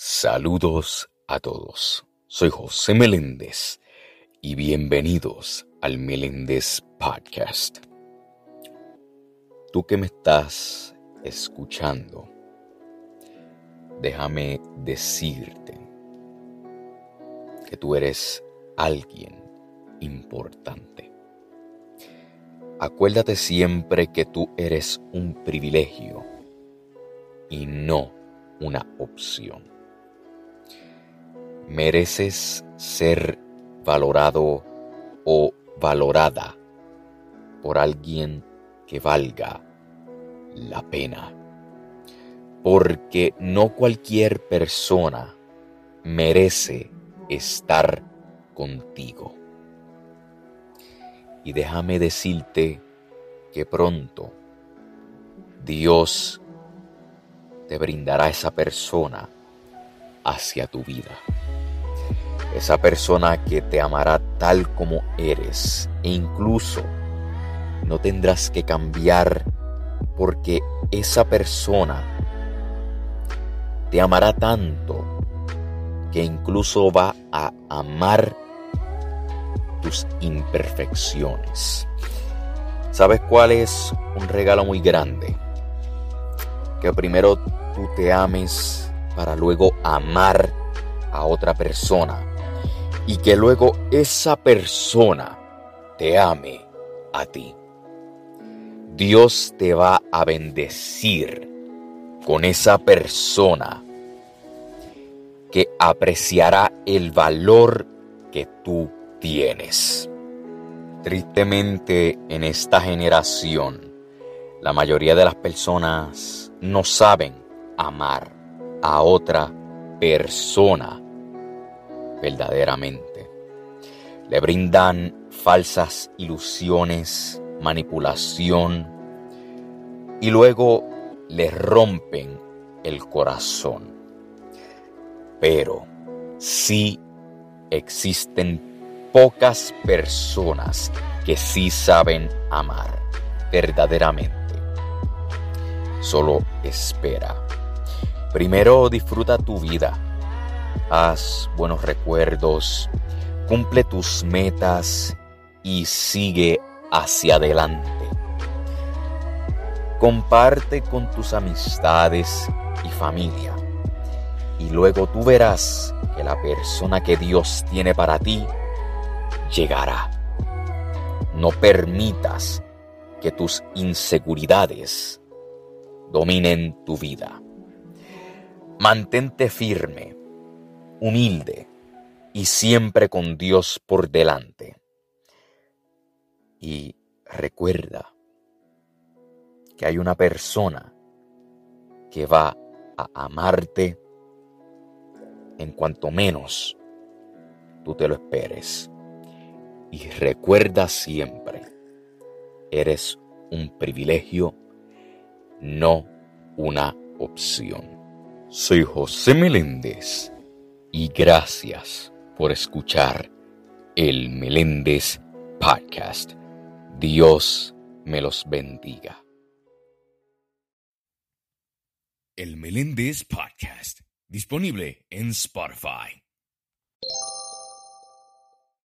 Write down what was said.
Saludos a todos. Soy José Meléndez y bienvenidos al Meléndez Podcast. Tú que me estás escuchando, déjame decirte que tú eres alguien importante. Acuérdate siempre que tú eres un privilegio y no una opción mereces ser valorado o valorada por alguien que valga la pena. Porque no cualquier persona merece estar contigo. Y déjame decirte que pronto Dios te brindará esa persona hacia tu vida esa persona que te amará tal como eres e incluso no tendrás que cambiar porque esa persona te amará tanto que incluso va a amar tus imperfecciones. ¿Sabes cuál es un regalo muy grande? Que primero tú te ames para luego amar a otra persona y que luego esa persona te ame a ti. Dios te va a bendecir con esa persona que apreciará el valor que tú tienes. Tristemente en esta generación, la mayoría de las personas no saben amar a otra persona verdaderamente. Le brindan falsas ilusiones, manipulación y luego le rompen el corazón. Pero sí existen pocas personas que sí saben amar verdaderamente. Solo espera. Primero disfruta tu vida haz buenos recuerdos, cumple tus metas y sigue hacia adelante. Comparte con tus amistades y familia y luego tú verás que la persona que Dios tiene para ti llegará. No permitas que tus inseguridades dominen tu vida. Mantente firme humilde y siempre con Dios por delante. Y recuerda que hay una persona que va a amarte en cuanto menos tú te lo esperes. Y recuerda siempre, eres un privilegio, no una opción. Soy José Meléndez y gracias por escuchar el Meléndez Podcast. Dios me los bendiga. El Meléndez Podcast, disponible en Spotify.